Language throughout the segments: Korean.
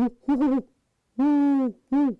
우후후후 우후후.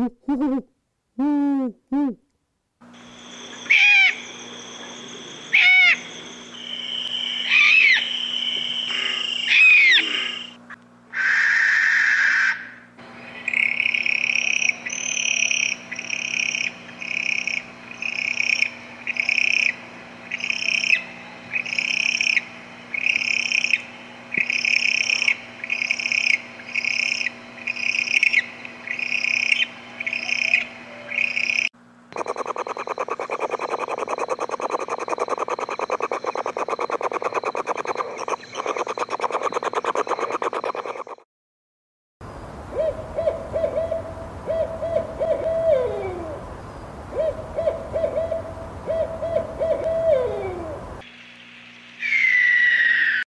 우, 우, 우, 우, 우.